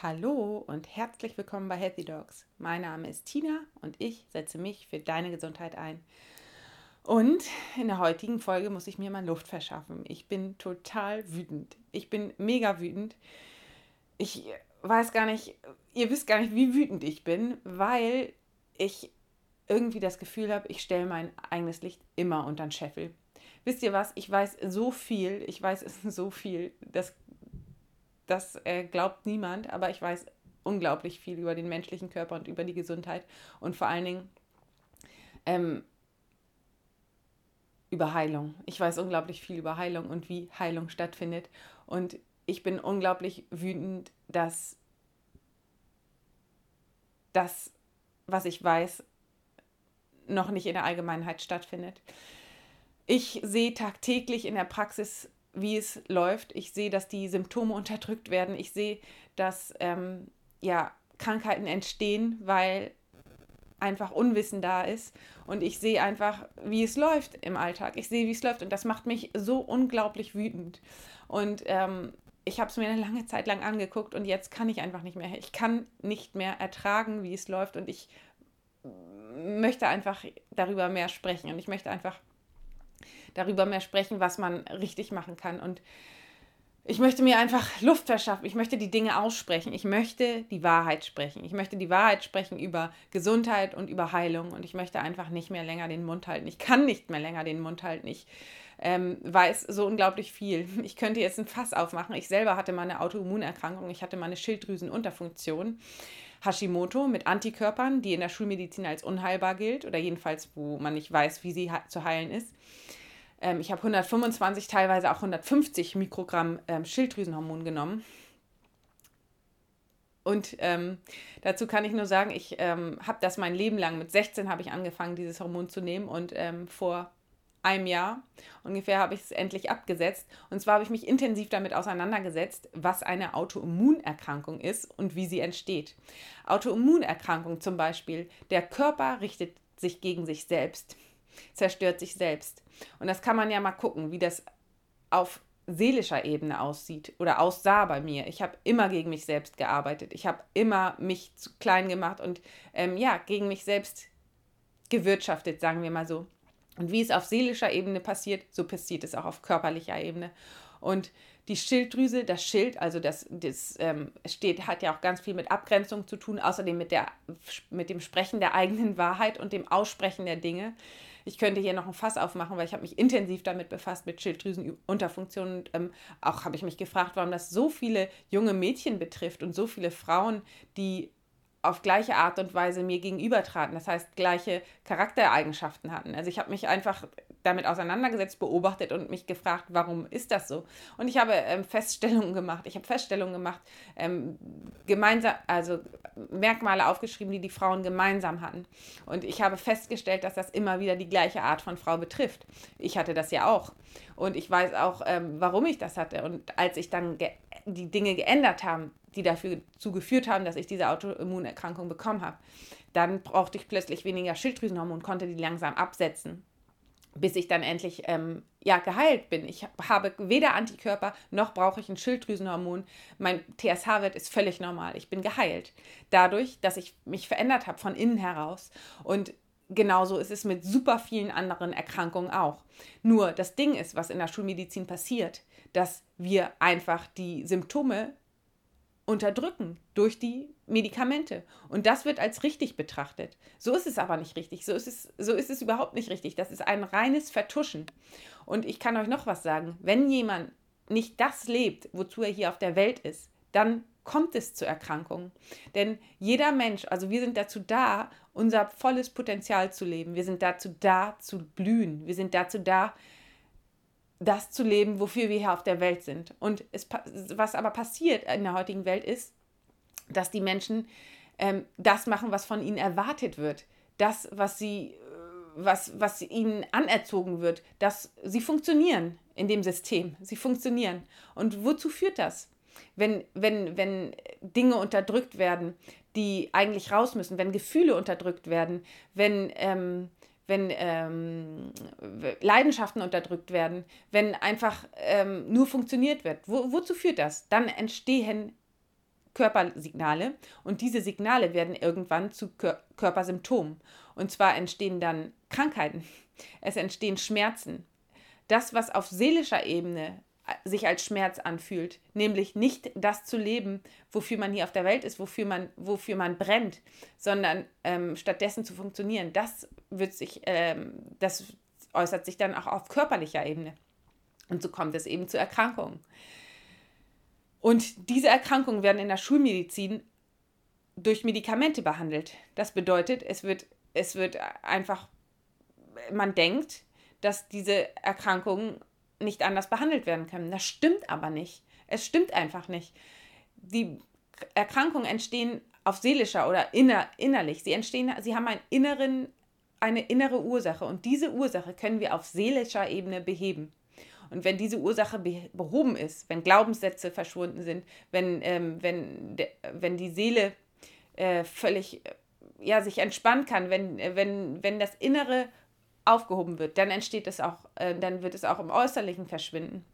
Hallo und herzlich willkommen bei Healthy Dogs. Mein Name ist Tina und ich setze mich für deine Gesundheit ein. Und in der heutigen Folge muss ich mir mal Luft verschaffen. Ich bin total wütend. Ich bin mega wütend. Ich weiß gar nicht, ihr wisst gar nicht, wie wütend ich bin, weil ich irgendwie das Gefühl habe, ich stelle mein eigenes Licht immer unter den Scheffel. Wisst ihr was? Ich weiß so viel, ich weiß so viel, das das äh, glaubt niemand, aber ich weiß unglaublich viel über den menschlichen Körper und über die Gesundheit und vor allen Dingen ähm, über Heilung. Ich weiß unglaublich viel über Heilung und wie Heilung stattfindet. Und ich bin unglaublich wütend, dass das, was ich weiß, noch nicht in der Allgemeinheit stattfindet. Ich sehe tagtäglich in der Praxis wie es läuft. Ich sehe, dass die Symptome unterdrückt werden. Ich sehe, dass ähm, ja, Krankheiten entstehen, weil einfach Unwissen da ist. Und ich sehe einfach, wie es läuft im Alltag. Ich sehe, wie es läuft. Und das macht mich so unglaublich wütend. Und ähm, ich habe es mir eine lange Zeit lang angeguckt und jetzt kann ich einfach nicht mehr. Ich kann nicht mehr ertragen, wie es läuft. Und ich möchte einfach darüber mehr sprechen. Und ich möchte einfach darüber mehr sprechen, was man richtig machen kann. Und ich möchte mir einfach Luft verschaffen. Ich möchte die Dinge aussprechen. Ich möchte die Wahrheit sprechen. Ich möchte die Wahrheit sprechen über Gesundheit und über Heilung. Und ich möchte einfach nicht mehr länger den Mund halten. Ich kann nicht mehr länger den Mund halten. Ich ähm, weiß so unglaublich viel. Ich könnte jetzt ein Fass aufmachen. Ich selber hatte mal eine Autoimmunerkrankung. Ich hatte mal eine Schilddrüsenunterfunktion. Hashimoto mit Antikörpern, die in der Schulmedizin als unheilbar gilt oder jedenfalls, wo man nicht weiß, wie sie zu heilen ist. Ähm, ich habe 125, teilweise auch 150 Mikrogramm ähm, Schilddrüsenhormon genommen. Und ähm, dazu kann ich nur sagen, ich ähm, habe das mein Leben lang, mit 16 habe ich angefangen, dieses Hormon zu nehmen und ähm, vor einem Jahr ungefähr habe ich es endlich abgesetzt. Und zwar habe ich mich intensiv damit auseinandergesetzt, was eine Autoimmunerkrankung ist und wie sie entsteht. Autoimmunerkrankung zum Beispiel, der Körper richtet sich gegen sich selbst zerstört sich selbst. Und das kann man ja mal gucken, wie das auf seelischer Ebene aussieht oder aussah bei mir. Ich habe immer gegen mich selbst gearbeitet. Ich habe immer mich zu klein gemacht und ähm, ja, gegen mich selbst gewirtschaftet, sagen wir mal so. Und wie es auf seelischer Ebene passiert, so passiert es auch auf körperlicher Ebene. Und die Schilddrüse, das Schild, also das, das ähm, steht, hat ja auch ganz viel mit Abgrenzung zu tun, außerdem mit, der, mit dem Sprechen der eigenen Wahrheit und dem Aussprechen der Dinge. Ich könnte hier noch ein Fass aufmachen, weil ich habe mich intensiv damit befasst, mit Schilddrüsenunterfunktionen. Und ähm, auch habe ich mich gefragt, warum das so viele junge Mädchen betrifft und so viele Frauen, die auf gleiche Art und Weise mir gegenübertraten, das heißt gleiche Charaktereigenschaften hatten. Also ich habe mich einfach damit auseinandergesetzt, beobachtet und mich gefragt, warum ist das so? Und ich habe ähm, Feststellungen gemacht. Ich habe Feststellungen gemacht, ähm, gemeinsam, also Merkmale aufgeschrieben, die die Frauen gemeinsam hatten. Und ich habe festgestellt, dass das immer wieder die gleiche Art von Frau betrifft. Ich hatte das ja auch. Und ich weiß auch, ähm, warum ich das hatte. Und als ich dann die Dinge geändert habe, die dafür geführt haben, dass ich diese Autoimmunerkrankung bekommen habe, dann brauchte ich plötzlich weniger Schilddrüsenhormon, konnte die langsam absetzen bis ich dann endlich ähm, ja, geheilt bin. Ich habe weder Antikörper noch brauche ich ein Schilddrüsenhormon. Mein TSH-Wert ist völlig normal. Ich bin geheilt. Dadurch, dass ich mich verändert habe von innen heraus. Und genauso ist es mit super vielen anderen Erkrankungen auch. Nur das Ding ist, was in der Schulmedizin passiert, dass wir einfach die Symptome unterdrücken durch die Medikamente. Und das wird als richtig betrachtet. So ist es aber nicht richtig. So ist es, so ist es überhaupt nicht richtig. Das ist ein reines Vertuschen. Und ich kann euch noch was sagen. Wenn jemand nicht das lebt, wozu er hier auf der Welt ist, dann kommt es zu Erkrankungen. Denn jeder Mensch, also wir sind dazu da, unser volles Potenzial zu leben. Wir sind dazu da, zu blühen. Wir sind dazu da, das zu leben, wofür wir hier auf der Welt sind. Und es, was aber passiert in der heutigen Welt ist, dass die Menschen ähm, das machen, was von ihnen erwartet wird. Das, was sie, äh, was, was ihnen anerzogen wird, dass sie funktionieren in dem System. Sie funktionieren. Und wozu führt das? Wenn, wenn, wenn Dinge unterdrückt werden, die eigentlich raus müssen, wenn Gefühle unterdrückt werden, wenn ähm, wenn ähm, Leidenschaften unterdrückt werden, wenn einfach ähm, nur funktioniert wird. Wo, wozu führt das? Dann entstehen Körpersignale und diese Signale werden irgendwann zu Kör Körpersymptomen. Und zwar entstehen dann Krankheiten, es entstehen Schmerzen. Das, was auf seelischer Ebene sich als Schmerz anfühlt, nämlich nicht das zu leben, wofür man hier auf der Welt ist, wofür man, wofür man brennt, sondern ähm, stattdessen zu funktionieren. Das wird sich, ähm, das äußert sich dann auch auf körperlicher Ebene. Und so kommt es eben zu Erkrankungen. Und diese Erkrankungen werden in der Schulmedizin durch Medikamente behandelt. Das bedeutet, es wird, es wird einfach, man denkt, dass diese Erkrankungen nicht anders behandelt werden können. Das stimmt aber nicht. Es stimmt einfach nicht. Die Erkrankungen entstehen auf seelischer oder inner, innerlich. Sie entstehen, sie haben einen inneren, eine innere Ursache und diese Ursache können wir auf seelischer Ebene beheben. Und wenn diese Ursache behoben ist, wenn Glaubenssätze verschwunden sind, wenn, ähm, wenn, de, wenn die Seele äh, völlig ja, sich entspannen kann, wenn, wenn, wenn das Innere aufgehoben wird, dann entsteht es auch, äh, dann wird es auch im Äußerlichen verschwinden.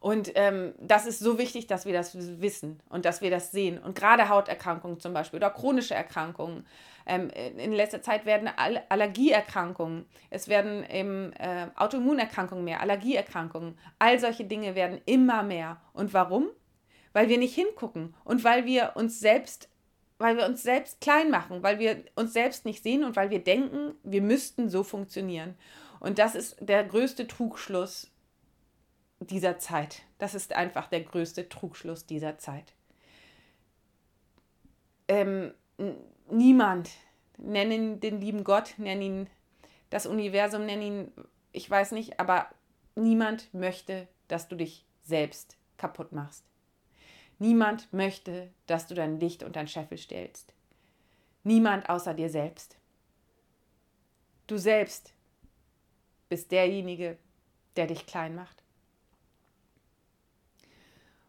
Und ähm, das ist so wichtig, dass wir das wissen und dass wir das sehen. Und gerade Hauterkrankungen zum Beispiel oder chronische Erkrankungen. Ähm, in letzter Zeit werden All Allergieerkrankungen, es werden eben, äh, Autoimmunerkrankungen mehr, Allergieerkrankungen. All solche Dinge werden immer mehr. Und warum? Weil wir nicht hingucken und weil wir uns selbst weil wir uns selbst klein machen, weil wir uns selbst nicht sehen und weil wir denken, wir müssten so funktionieren. Und das ist der größte Trugschluss dieser Zeit. Das ist einfach der größte Trugschluss dieser Zeit. Ähm, niemand, nennen den lieben Gott, nenn ihn das Universum, nenn ihn, ich weiß nicht, aber niemand möchte, dass du dich selbst kaputt machst. Niemand möchte, dass du dein Licht unter den Scheffel stellst. Niemand außer dir selbst. Du selbst bist derjenige, der dich klein macht.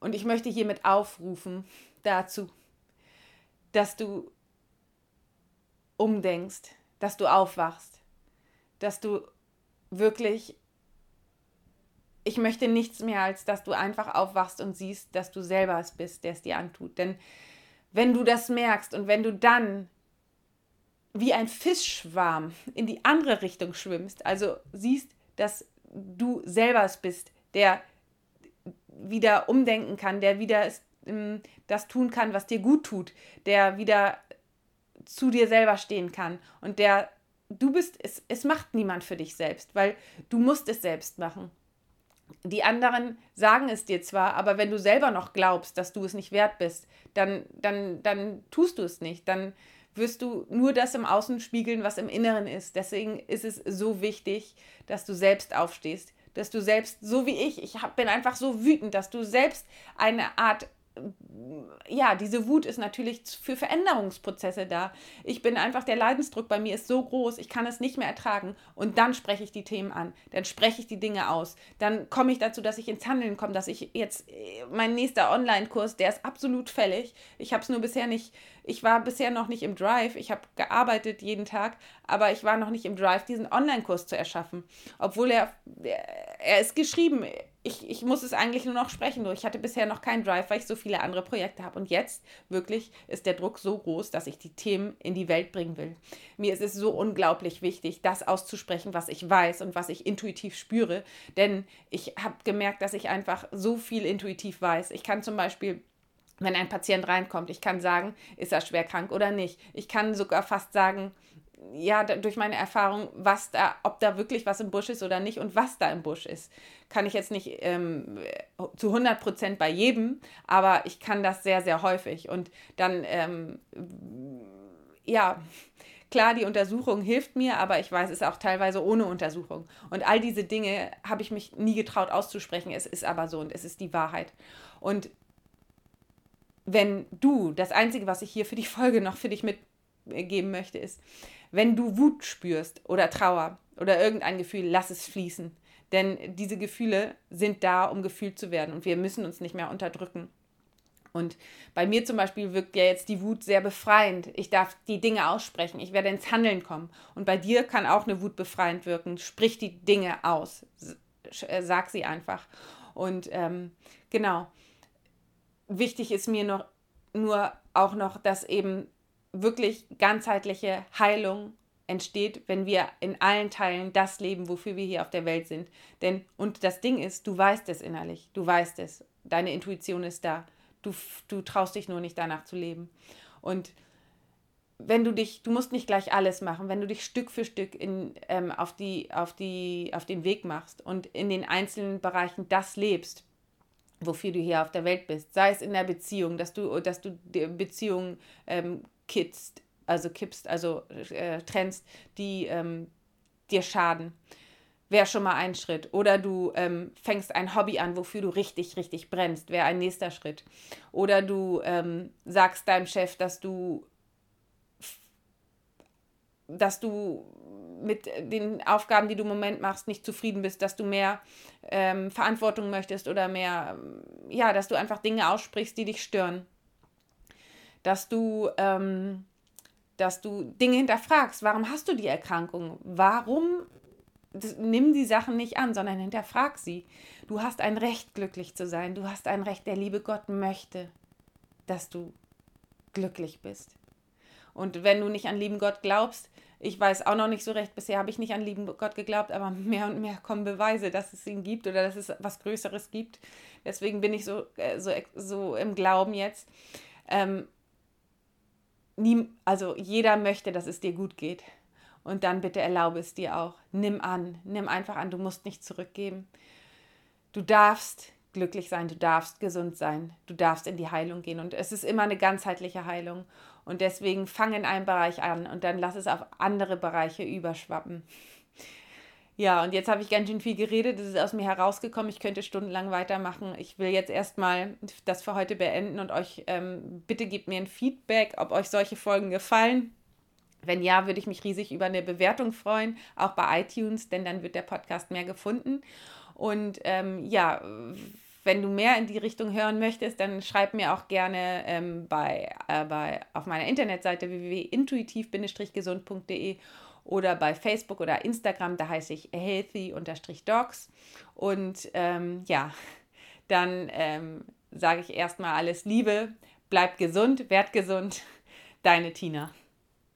Und ich möchte hiermit aufrufen dazu, dass du umdenkst, dass du aufwachst, dass du wirklich ich möchte nichts mehr, als dass du einfach aufwachst und siehst, dass du selber es bist, der es dir antut. Denn wenn du das merkst und wenn du dann wie ein Fischschwarm in die andere Richtung schwimmst, also siehst, dass du selber es bist, der wieder umdenken kann, der wieder ähm, das tun kann, was dir gut tut, der wieder zu dir selber stehen kann und der du bist, es, es macht niemand für dich selbst, weil du musst es selbst machen. Die anderen sagen es dir zwar, aber wenn du selber noch glaubst, dass du es nicht wert bist, dann, dann, dann tust du es nicht. Dann wirst du nur das im Außen spiegeln, was im Inneren ist. Deswegen ist es so wichtig, dass du selbst aufstehst, dass du selbst, so wie ich, ich hab, bin einfach so wütend, dass du selbst eine Art ja, diese Wut ist natürlich für Veränderungsprozesse da. Ich bin einfach, der Leidensdruck bei mir ist so groß, ich kann es nicht mehr ertragen. Und dann spreche ich die Themen an, dann spreche ich die Dinge aus. Dann komme ich dazu, dass ich ins Handeln komme, dass ich jetzt, äh, mein nächster Online-Kurs, der ist absolut fällig. Ich habe es nur bisher nicht, ich war bisher noch nicht im Drive. Ich habe gearbeitet jeden Tag, aber ich war noch nicht im Drive, diesen Online-Kurs zu erschaffen. Obwohl er, er ist geschrieben, ich, ich muss es eigentlich nur noch sprechen. Ich hatte bisher noch keinen Drive, weil ich so viele andere Projekte habe. Und jetzt wirklich ist der Druck so groß, dass ich die Themen in die Welt bringen will. Mir ist es so unglaublich wichtig, das auszusprechen, was ich weiß und was ich intuitiv spüre. Denn ich habe gemerkt, dass ich einfach so viel intuitiv weiß. Ich kann zum Beispiel wenn ein Patient reinkommt. Ich kann sagen, ist er schwer krank oder nicht. Ich kann sogar fast sagen, ja, durch meine Erfahrung, was da, ob da wirklich was im Busch ist oder nicht und was da im Busch ist. Kann ich jetzt nicht ähm, zu 100 Prozent bei jedem, aber ich kann das sehr, sehr häufig. Und dann, ähm, ja, klar, die Untersuchung hilft mir, aber ich weiß es auch teilweise ohne Untersuchung. Und all diese Dinge habe ich mich nie getraut auszusprechen. Es ist aber so und es ist die Wahrheit. Und wenn du, das Einzige, was ich hier für die Folge noch für dich mitgeben möchte, ist, wenn du Wut spürst oder Trauer oder irgendein Gefühl, lass es fließen. Denn diese Gefühle sind da, um gefühlt zu werden und wir müssen uns nicht mehr unterdrücken. Und bei mir zum Beispiel wirkt ja jetzt die Wut sehr befreiend. Ich darf die Dinge aussprechen. Ich werde ins Handeln kommen. Und bei dir kann auch eine Wut befreiend wirken. Sprich die Dinge aus. Äh, sag sie einfach. Und ähm, genau. Wichtig ist mir noch nur auch noch, dass eben wirklich ganzheitliche Heilung entsteht, wenn wir in allen Teilen das leben, wofür wir hier auf der Welt sind. Denn, und das Ding ist, du weißt es innerlich, du weißt es, deine Intuition ist da, du, du traust dich nur nicht danach zu leben. Und wenn du dich, du musst nicht gleich alles machen, wenn du dich Stück für Stück in, ähm, auf, die, auf, die, auf den Weg machst und in den einzelnen Bereichen das lebst, wofür du hier auf der Welt bist, sei es in der Beziehung, dass du, dass du die Beziehung ähm, kippst, also kippst, also äh, trennst, die ähm, dir schaden, wäre schon mal ein Schritt. Oder du ähm, fängst ein Hobby an, wofür du richtig, richtig brennst, wäre ein nächster Schritt. Oder du ähm, sagst deinem Chef, dass du dass du mit den Aufgaben, die du im Moment machst, nicht zufrieden bist, dass du mehr ähm, Verantwortung möchtest oder mehr, ja, dass du einfach Dinge aussprichst, die dich stören. Dass du, ähm, dass du Dinge hinterfragst. Warum hast du die Erkrankung? Warum das, nimm die Sachen nicht an, sondern hinterfrag sie. Du hast ein Recht, glücklich zu sein. Du hast ein Recht, der liebe Gott möchte, dass du glücklich bist. Und wenn du nicht an lieben Gott glaubst, ich weiß auch noch nicht so recht, bisher habe ich nicht an lieben Gott geglaubt, aber mehr und mehr kommen Beweise, dass es ihn gibt oder dass es was Größeres gibt. Deswegen bin ich so, äh, so, so im Glauben jetzt. Ähm, nie, also jeder möchte, dass es dir gut geht. Und dann bitte erlaube es dir auch. Nimm an, nimm einfach an, du musst nicht zurückgeben. Du darfst glücklich sein, du darfst gesund sein, du darfst in die Heilung gehen. Und es ist immer eine ganzheitliche Heilung. Und deswegen fang in einem Bereich an und dann lass es auf andere Bereiche überschwappen. Ja, und jetzt habe ich ganz schön viel geredet. Das ist aus mir herausgekommen. Ich könnte stundenlang weitermachen. Ich will jetzt erstmal das für heute beenden und euch ähm, bitte gebt mir ein Feedback, ob euch solche Folgen gefallen. Wenn ja, würde ich mich riesig über eine Bewertung freuen, auch bei iTunes, denn dann wird der Podcast mehr gefunden. Und ähm, ja, wenn du mehr in die Richtung hören möchtest, dann schreib mir auch gerne ähm, bei, äh, bei, auf meiner Internetseite www.intuitiv-gesund.de oder bei Facebook oder Instagram, da heiße ich healthy-dogs. Und ähm, ja, dann ähm, sage ich erstmal alles Liebe, bleib gesund, werd gesund, deine Tina.